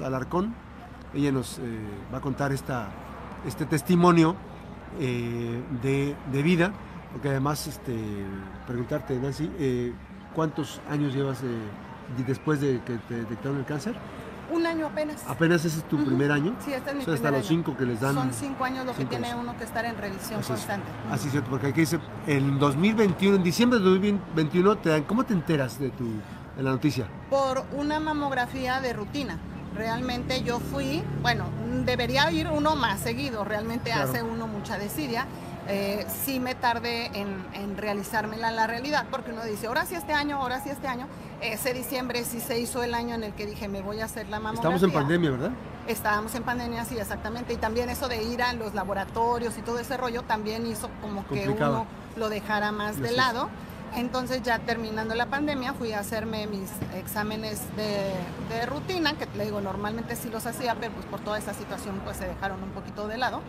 Alarcón. Ella nos eh, va a contar esta, este testimonio eh, de, de, vida, porque además este, preguntarte, Nancy, eh, ¿cuántos años llevas después de que te detectaron el cáncer? Un año apenas. ¿Apenas ese es tu primer año? Sí, este es mi o sea, hasta los cinco que les dan. Son cinco años lo que tiene uno que estar en revisión Así constante. Es. Así es cierto, porque aquí dice, en 2021, en diciembre de 2021, te dan, ¿cómo te enteras de, tu, de la noticia? Por una mamografía de rutina. Realmente yo fui, bueno, debería ir uno más seguido, realmente claro. hace uno mucha desidia. Eh, sí me tardé en, en realizármela la realidad, porque uno dice, ahora sí este año, ahora sí este año. Ese diciembre sí se hizo el año en el que dije, me voy a hacer la mamografía. Estamos en pandemia, ¿verdad? Estábamos en pandemia, sí, exactamente. Y también eso de ir a los laboratorios y todo ese rollo también hizo como Complicado. que uno lo dejara más de lado. Entonces ya terminando la pandemia fui a hacerme mis exámenes de, de, rutina, que le digo, normalmente sí los hacía, pero pues por toda esta situación pues se dejaron un poquito de lado.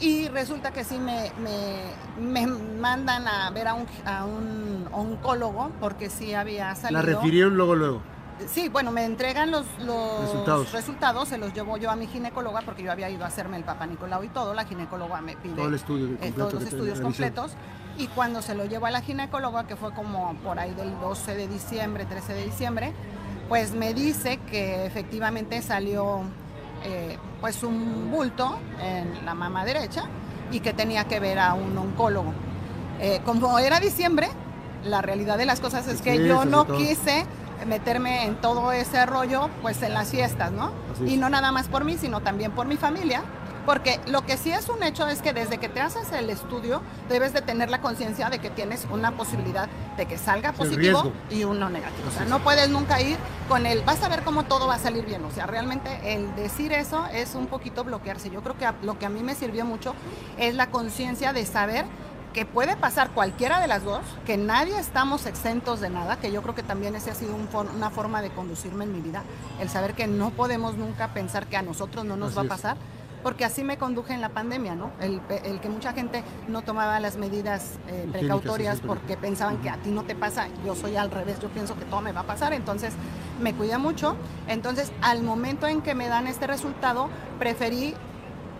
Y resulta que sí me, me, me mandan a ver a un, a un, oncólogo porque sí había salido. La refirieron luego, luego. Sí, bueno, me entregan los, los resultados. resultados. se los llevo yo a mi ginecóloga porque yo había ido a hacerme el papá Nicolau y todo, la ginecóloga me pide todo el estudio eh, todos los estudios completos y cuando se lo llevo a la ginecóloga, que fue como por ahí del 12 de diciembre, 13 de diciembre, pues me dice que efectivamente salió eh, pues un bulto en la mama derecha y que tenía que ver a un oncólogo. Eh, como era diciembre, la realidad de las cosas es que Sí, yo no quise meterme en todo ese rollo pues en las fiestas, ¿no? Y no nada más por mí, sino también por mi familia, porque lo que sí es un hecho es que desde que te haces el estudio debes de tener la conciencia de que tienes una posibilidad de que salga positivo y uno negativo. O sea, no puedes nunca ir con el vas a ver cómo todo va a salir bien. O sea, realmente el decir eso es un poquito bloquearse. Yo creo que lo que a mí me sirvió mucho es la conciencia de saber que puede pasar cualquiera de las dos, que nadie estamos exentos de nada, que yo creo que también ese ha sido un for- una forma de conducirme en mi vida, el saber que no podemos nunca pensar que a nosotros no nos Así va a es. Porque así me conduje en la pandemia, ¿no? El, el que mucha gente no tomaba las medidas eh, precautorias sí, sí, porque pensaban que a ti no te pasa, yo soy al revés, yo pienso que todo me va a pasar, entonces me cuidé mucho, entonces al momento en que me dan este resultado, preferí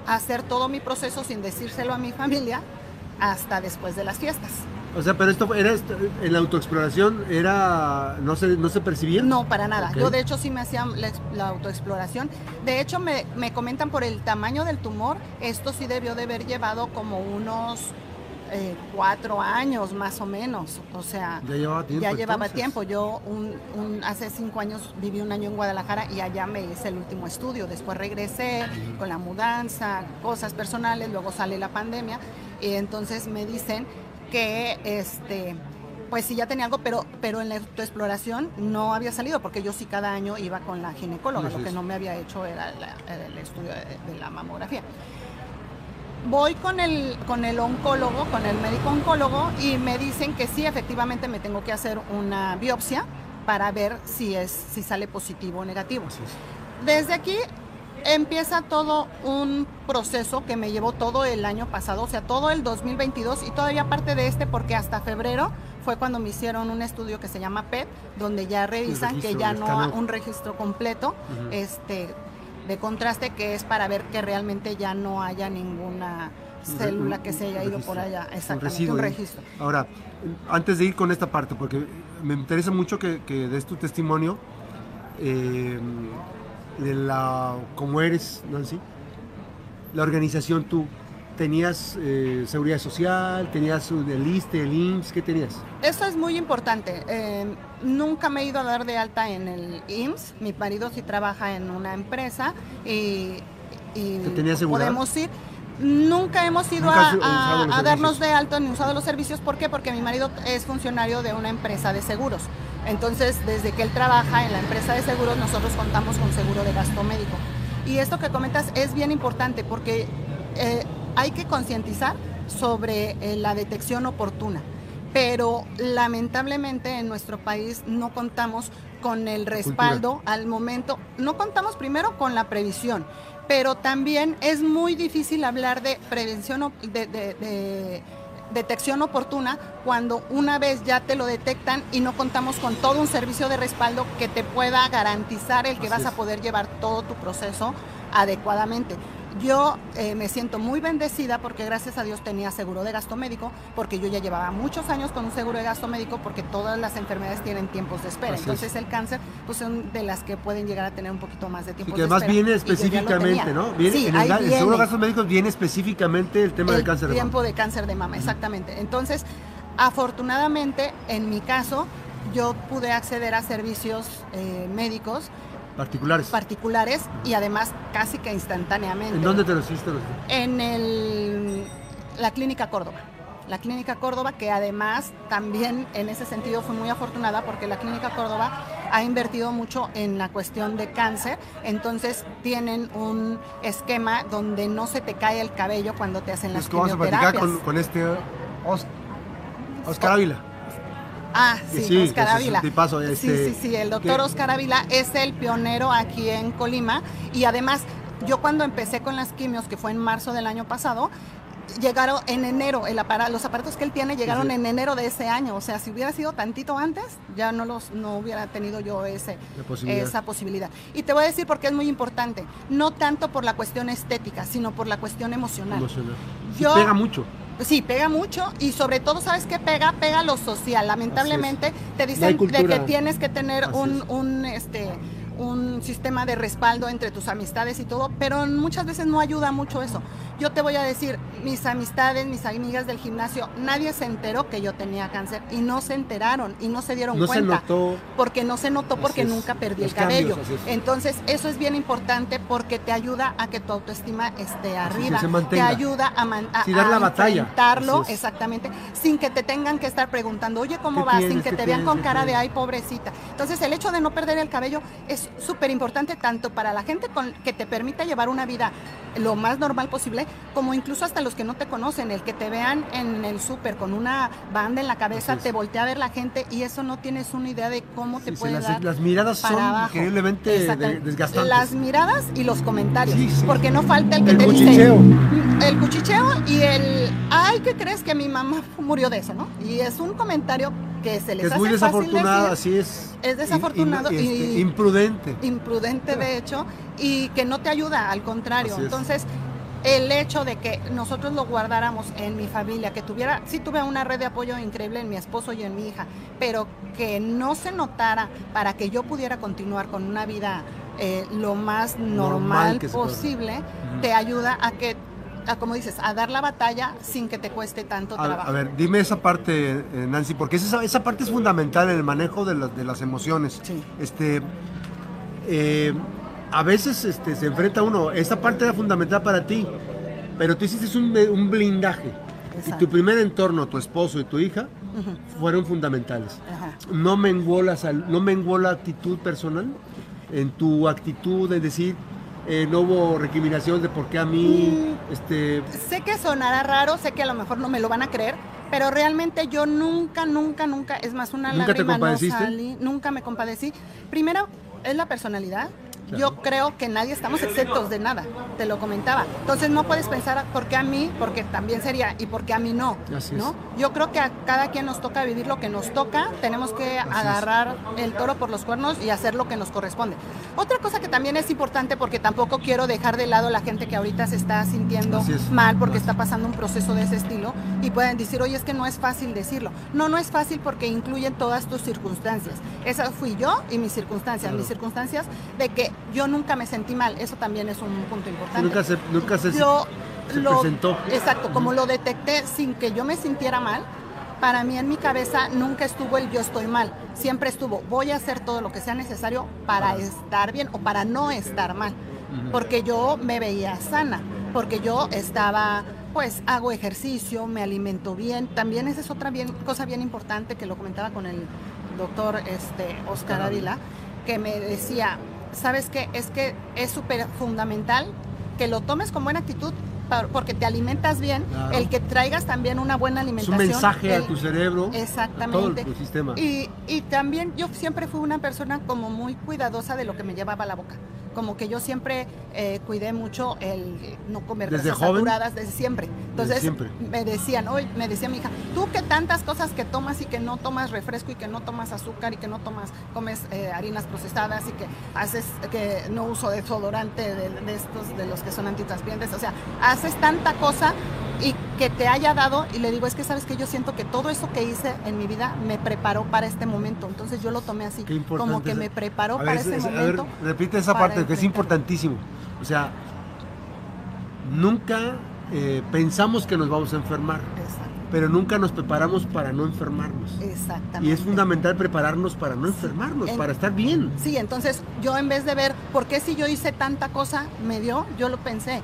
hacer todo mi proceso sin decírselo a mi familia hasta después de las fiestas. O sea, pero esto era esto- en la autoexploración era no se no se percibía. No, para nada. Yo de hecho sí me hacía la, la autoexploración. De hecho me, me comentan por el tamaño del tumor, esto sí debió de haber llevado como unos eh, cuatro años más o menos. O sea, Ya llevaba tiempo. ya llevaba tiempo. Yo un, un- hace cinco años viví un año en Guadalajara y allá me hice el último estudio. Después regresé con la mudanza, cosas personales, luego sale la pandemia y entonces me dicen que este pues sí ya tenía algo, pero, pero en la autoexploración no había salido, porque yo sí cada año iba con la ginecóloga, Así lo que es. no me había hecho era, la- el estudio de, de la mamografía. Voy con el, con el oncólogo, con el médico oncólogo, y me dicen que sí, efectivamente me tengo que hacer una biopsia para ver si, es, si sale positivo o negativo. Desde aquí empieza todo un proceso que me llevó todo el año pasado, o sea, todo el 2022 y todavía parte de este porque hasta febrero fue cuando me hicieron un estudio que se llama PET, donde ya revisan que ya no un registro completo este de contraste que es para ver que realmente ya no haya ninguna Un célula que se haya ido por allá, un exactamente, residuo un ahí. registro. Ahora, antes de ir con esta parte, porque me interesa mucho que, que des tu testimonio eh, de la cómo eres, Nancy, la organización tú. ¿Tenías eh, seguridad social? ¿Tenías el ISTE, el IMSS? ¿Qué tenías? Eso es muy importante. Eh, nunca me he ido a dar de alta en el IMSS. Mi marido sí trabaja en una empresa y, y podemos ir. Nunca hemos ido Nunca a, darnos de alta ni usado los servicios. ¿Por qué? Porque mi marido es funcionario de una empresa de seguros. Entonces, desde que él trabaja en la empresa de seguros, nosotros contamos con seguro de gasto médico. Y esto que comentas es bien importante porque eh, hay que concientizar sobre eh, la detección oportuna. Pero lamentablemente en nuestro país no contamos con el respaldo al momento, no contamos primero con la previsión, pero también es muy difícil hablar de prevención, de, de- de detección oportuna cuando una vez ya te lo detectan y no contamos con todo un servicio de respaldo que te pueda garantizar el que Así vas a poder llevar todo tu proceso adecuadamente. Yo eh, me siento muy bendecida porque gracias a Dios tenía seguro de gasto médico, porque yo ya llevaba muchos años con un seguro de gasto médico porque todas las enfermedades tienen tiempos de espera. Así es. Entonces el cáncer pues son de las que pueden llegar a tener un poquito más de tiempo que de además espera. viene y específicamente. ¿no? Viene, Sí, en el, seguro de gastos médicos viene específicamente el tema del el cáncer de tiempo mama. de cáncer de mama, exactamente. Entonces, afortunadamente, en mi caso, yo pude acceder a servicios eh, médicos Particulares. particulares y además casi que instantáneamente. ¿En dónde te los hiciste? los- En el, la Clínica Córdoba. La Clínica Córdoba, que además también en ese sentido fue muy afortunada porque la Clínica Córdoba ha invertido mucho en la cuestión de cáncer, entonces tienen un esquema donde no se te cae el cabello cuando te hacen las Es que vamos a platicar quimioterapias. con, con este Os- Oscar Ávila. Ah, sí, sí, Oscar es Ávila. Sí, este, sí, sí, el doctor que- Oscar Ávila es el pionero aquí en Colima y además yo cuando empecé con las quimios, que fue en marzo del año pasado, llegaron en enero, el apara- los aparatos que él tiene llegaron sí. en enero de ese año, o sea, si hubiera sido tantito antes, ya no los no hubiera tenido yo ese posibilidad. esa posibilidad. Y te voy a decir por qué es muy importante, no tanto por la cuestión estética, sino por la cuestión emocional. Emocional. Yo- pega mucho. Sí, pega mucho y sobre todo, ¿sabes qué pega? Pega lo social. Lamentablemente te No dicen de que tienes que tener Así un, es. un, este, un sistema de respaldo entre tus amistades y todo, pero muchas veces no ayuda mucho eso. Yo te voy a decir, mis amistades, mis amigas del gimnasio, nadie se enteró que yo tenía cáncer y no se enteraron y no se dieron No se cuenta notó. porque no se notó porque es. nunca perdí el cabello. cambios, así es. Entonces, eso es bien importante porque te ayuda a que tu autoestima esté es, arriba. se te ayuda a, man- a, Sí, dar la a batalla. enfrentarlo, exactamente, sin que te tengan que estar preguntando, oye, ¿cómo ¿Qué vas? Sin que ¿Qué te vean con ¿Qué cara de, ay, pobrecita. Entonces, el hecho de no perder el cabello es súper importante tanto para la gente con, que te permite llevar una vida lo más normal posible, como incluso hasta los que no te conocen, el que te vean en el súper con una banda en la cabeza, te voltea a ver la gente y eso no tienes una idea de cómo te Sí, puede las, dar las miradas para son abajo. increíblemente de- Exactamente. desgastantes. Las miradas y los comentarios. Sí, sí. Porque no falta el que El te cuchicheo. dice. El cuchicheo y el. Ay, ¿qué crees que mi mamá murió de eso, no? Y es un comentario que se les es hace muy fácil desafortunado, decir, así es. Es desafortunado y, este, y- imprudente. imprudente de hecho, y que no te ayuda, al contrario. Entonces, el hecho de que nosotros lo guardáramos en mi familia, que tuviera, sí tuve una red de apoyo increíble en mi esposo y en mi hija, pero que no se notara para que yo pudiera continuar con una vida eh, lo más normal, Normal posible, te ayuda a que, a, como dices, a dar la batalla sin que te cueste tanto A, trabajo. a ver, dime esa parte, eh, Nancy, porque esa, esa parte es fundamental en el manejo de, las- de las emociones. Sí. Este, eh, a veces este, se enfrenta uno, esa parte era fundamental para ti, pero tú hiciste un, un blindaje. Y Exacto. tu primer entorno, tu esposo y tu hija, Ujú, fueron fundamentales. ajá. ¿No menguó la, sal- no menguó la actitud personal? En tu actitud de decir, eh, no hubo recriminación de por qué a mí, Mm. este, Sé que sonará raro, sé que a lo mejor no me lo van a creer, pero realmente yo nunca, nunca, nunca, es más, una ¿Nunca te lágrima no compadeciste? salí, nunca me compadecí. Primero, es la personalidad. Yo creo que nadie estamos exentos de nada, te lo comentaba. Entonces no puedes pensar por qué a mí, porque también sería, y por qué a mí no. Así es. ¿no? Yo creo que a cada quien nos toca vivir lo que nos toca, tenemos que es. agarrar el toro por los cuernos y hacer lo que nos corresponde. Otra cosa que también es importante, porque tampoco quiero dejar de lado la gente que ahorita se está sintiendo Así es. mal porque Así está pasando un proceso de ese estilo y pueden decir, oye, es que no es fácil decirlo. No, no es fácil porque incluyen todas tus circunstancias. Esa fui yo y mis circunstancias. Claro. Mis circunstancias de que yo nunca me sentí mal. Eso también es un punto importante. nunca se, nunca se, yo se lo, presentó. Exacto, como lo detecté sin que yo me sintiera mal, para mí en mi cabeza nunca estuvo el yo estoy mal. Siempre estuvo, voy a hacer todo lo que sea necesario para estar bien o para no estar mal. Porque yo me veía sana, porque yo estaba, pues hago ejercicio, me alimento bien. También esa es otra bien, cosa bien importante que lo comentaba con el doctor este, Oscar Ávila, que me decía, ¿sabes qué? Es que es súper fundamental que lo tomes con buena actitud porque te alimentas bien, Claro. el que traigas también una buena Es un alimentación. mensaje el- a tu cerebro, a todo Exactamente. tu sistema. Y, y también yo siempre fui una persona como muy cuidadosa de lo que me llevaba a la boca. Como que yo siempre eh, cuidé mucho el no comer ¿Desde grasas joven? saturadas desde siempre. Entonces siempre. me decían, hoy me decía mi hija, tú que tantas cosas que tomas y que no tomas refresco y que no tomas azúcar y que no tomas, comes eh, harinas procesadas y que haces, que no uso desodorante de, de estos, de los que son antitranspirantes, o sea, haces tanta cosa y que te haya dado y le digo es que sabes que yo siento que todo eso que hice en mi vida me preparó para este momento entonces yo lo tomé así Qué como que me preparó ver, para es- ese es- a ver, momento repite esa parte que es importantísimo. O sea, nunca eh, pensamos que nos vamos a enfermar, Exacto, pero nunca nos preparamos para no enfermarnos. exactamente Y es fundamental prepararnos para no enfermarnos, En- para estar bien. Sí, entonces yo en vez de ver por qué si yo hice tanta cosa me dio, yo lo pensé.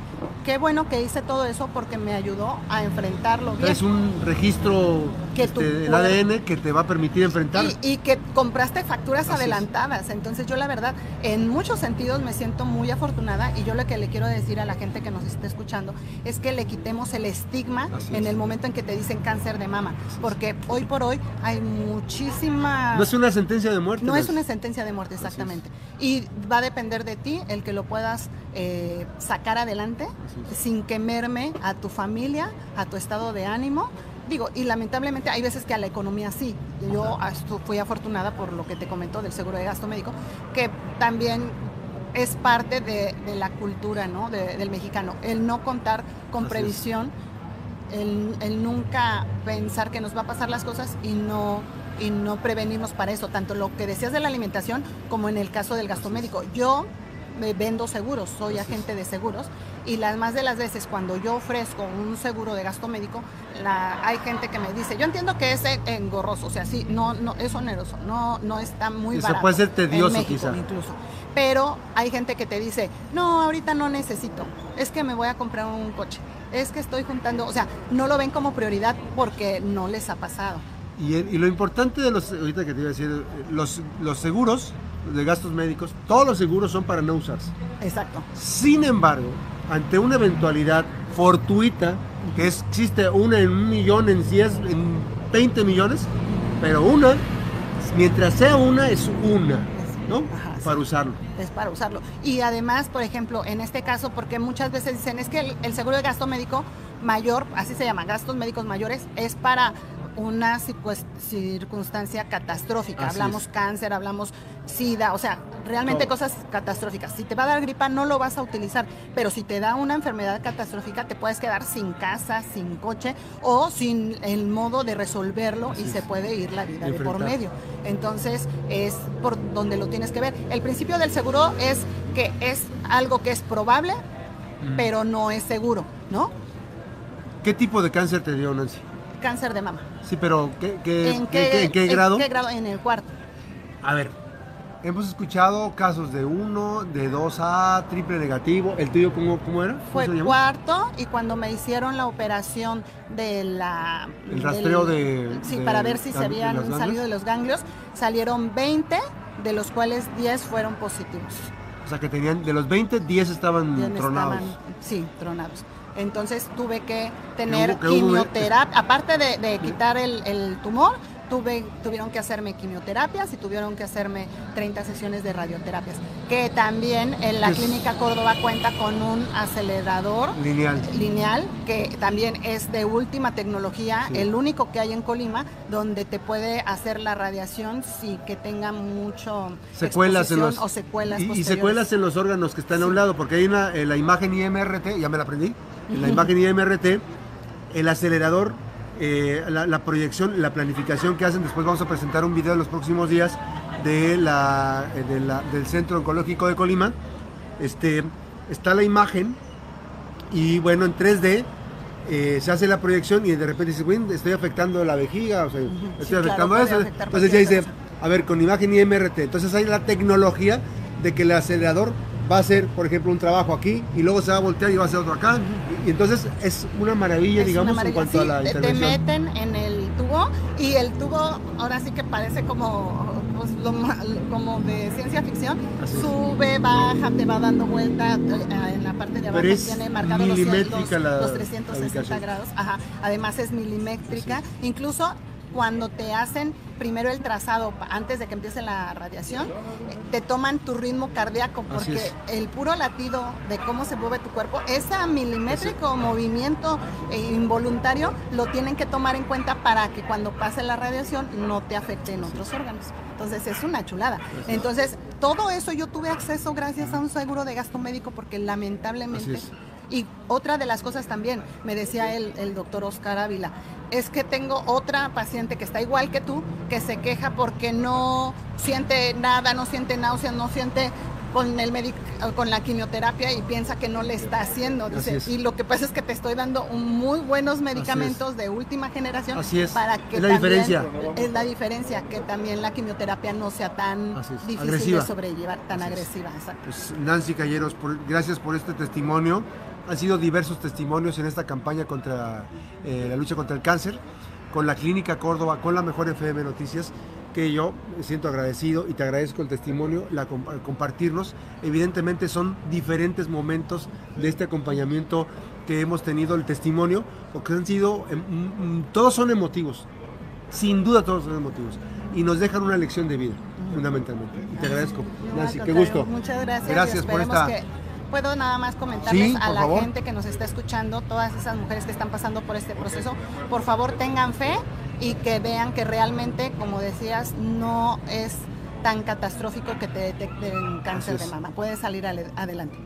Qué bueno que hice todo eso porque me ayudó a enfrentarlo bien. Es un registro Que este, cuerpo- ADN que te va a permitir enfrentar. Y, y que compraste facturas Así es. adelantadas. Entonces yo la verdad, en muchos sentidos me siento muy afortunada y yo lo que le quiero decir a la gente que nos esté escuchando es que le quitemos el estigma Así en es. el momento en que te dicen cáncer de mama. Porque hoy por hoy hay muchísima... No es una sentencia de muerte. No es una sentencia de muerte, exactamente. Y va a depender de ti el que lo puedas eh, sacar adelante sin que merme a tu familia, a tu estado de ánimo. Digo, y lamentablemente hay veces que a la economía sí. Yo fui afortunada por lo que te comentó del seguro de gasto médico, que también es parte de, de la cultura ¿no? De- del mexicano. El no contar con Así previsión, el, el nunca pensar que nos va a pasar las cosas y no y no prevenirnos para eso, tanto lo que decías de la alimentación como en el caso del gasto médico. Yo vendo seguros, soy agente de seguros y las más de las veces cuando yo ofrezco un seguro de gasto médico, la, hay gente que me dice, yo entiendo que es engorroso, o sea, sí, no, no es oneroso, no, no está muy Y se barato. puede ser tedioso, México quizá. incluso. Pero hay gente que te dice, no, ahorita no necesito, es que me voy a comprar un coche, es que estoy juntando, o sea, no lo ven como prioridad porque no les ha pasado. Y, y lo importante de los, ahorita que te iba a decir, los, los seguros de gastos médicos, todos los seguros son para no usarse. Exacto. Sin embargo, ante una eventualidad fortuita, que es- existe una en un millón, en 10, en 20 millones, pero una, mientras sea una, es una, ¿no? Ajá, sí. Para usarlo. es para usarlo. Y además, por ejemplo, en este caso, porque muchas veces dicen, es que el, el seguro de gasto médico mayor, así se llama, gastos médicos mayores, es para una circunstancia catastrófica. Así hablamos es. cáncer, hablamos sida, o sea, realmente cosas catastróficas. Si te va a dar gripa, no lo vas a utilizar, pero si te da una enfermedad catastrófica, te puedes quedar sin casa, sin coche o sin el modo de resolverlo Así y es. se puede ir la vida de por medio. Entonces, es por donde lo tienes que ver. El principio del seguro es que es algo que es probable, Mm. pero no es seguro, ¿no? ¿Qué tipo de cáncer te dio, Nancy? Cáncer de mama. Sí, pero ¿qué, qué- ¿En qué- qué- qué grado? ¿En grado? En el cuarto. A ver, hemos escuchado casos de 1, de 2A, triple negativo. ¿El tuyo cómo, cómo era? ¿Cómo Fue cuarto y cuando me hicieron la operación de la... El rastreo de- Sí, de para ver si se habían salido de los ganglios, salieron 20, de los cuales 10 fueron positivos. O sea, que tenían, de los 20, 10 estaban tronados. estaban, sí, tronados. Entonces tuve que tener hubo- que hubo- quimioterapia, aparte de, de quitar el, el tumor, tuve, tuvieron que hacerme quimioterapias y tuvieron que hacerme 30 sesiones de radioterapias. Que también en la Es- Clínica Córdoba cuenta con un acelerador Lineal. lineal que también es de última tecnología, Sí. el único que hay en Colima, donde te puede hacer la radiación sin que tenga mucho Secuelas en los, o secuelas y- y, secuelas en los órganos que están a un lado, porque hay una, en la imagen IMRT, ya me la aprendí, en la imagen IMRT, el acelerador, eh, la, la proyección, la planificación que hacen, después vamos a presentar un video en los próximos días de la, eh, de la- del Centro Oncológico de Colima, este, está la imagen y bueno, en 3D eh, se hace la proyección y de repente dice, "Güey, estoy afectando la vejiga, o sea, Sí, estoy claro, afectando puede eso. Entonces ya dice, a ver, con imagen IMRT. Entonces hay la tecnología de que el acelerador va a hacer, por ejemplo, un trabajo aquí y luego se va a voltear y va a hacer otro acá. Y, y entonces es una maravilla, Es digamos, una en cuanto a la te- te, intervención. meten en el tubo y el tubo ahora sí que parece como, pues, lo como de ciencia ficción. Así es. Sube, baja, te va dando vuelta eh, en la parte de abajo tiene marcado los, los- los la 360 ubicación. grados. Ajá. Además es milimétrica. Incluso cuando te hacen primero el trazado antes de que empiece la radiación, te toman tu ritmo cardíaco porque el puro latido de cómo se mueve tu cuerpo, ese milimétrico movimiento eh, involuntario lo tienen que tomar en cuenta para que cuando pase la radiación no te afecte en otros órganos. Entonces es una chulada. Entonces todo eso yo tuve acceso gracias a un seguro de gasto médico porque lamentablemente... Y otra de las cosas también, me decía el, el doctor Oscar Ávila, es que tengo otra paciente que está igual que tú, que se queja porque no siente nada, no siente náuseas, no siente con el con la quimioterapia y piensa que no le está haciendo. Dice, y lo que pasa es que te estoy dando muy buenos medicamentos de última generación Así es. para que es la diferencia. Es la diferencia, que también la quimioterapia no sea tan difícil de sobrellevar, tan agresiva. Pues, Nancy Calleros, gracias por este testimonio. Han sido diversos testimonios en esta campaña contra eh, la lucha contra el cáncer, con la Clínica Córdoba, con la Mejor FM Noticias, que yo me siento agradecido y te agradezco el testimonio, la, compartirnos. Evidentemente son diferentes momentos de este acompañamiento que hemos tenido, el testimonio, porque han sido, em, mm, mm, todos son emotivos, sin duda todos son emotivos, y nos dejan una lección de vida, fundamentalmente. Y te agradezco, Nancy, qué gusto. Muchas gracias. Gracias por esta puedo nada más comentarles a la gente que nos está escuchando, todas esas mujeres que están pasando por este proceso, por favor tengan fe y que vean que realmente, como decías, no es tan catastrófico que te detecten cáncer de mama. Puedes salir adelante.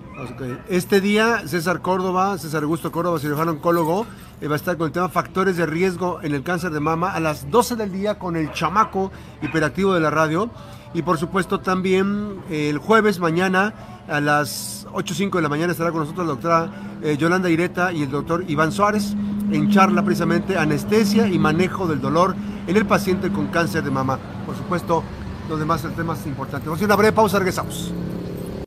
Este día, César Córdoba, César Augusto Córdoba, cirujano oncólogo, eh, va a estar con el tema factores de riesgo en el cáncer de mama a las 12 del día con el chamaco hiperactivo de la radio. Y por supuesto también eh, el jueves mañana a las 8.05 de la mañana estará con nosotros la doctora eh, Yolanda Ireta y el doctor Iván Suárez en charla precisamente anestesia y manejo del dolor en el paciente con cáncer de mama. Por supuesto, los demás temas importantes. Vamos a hacer una breve pausa, regresamos.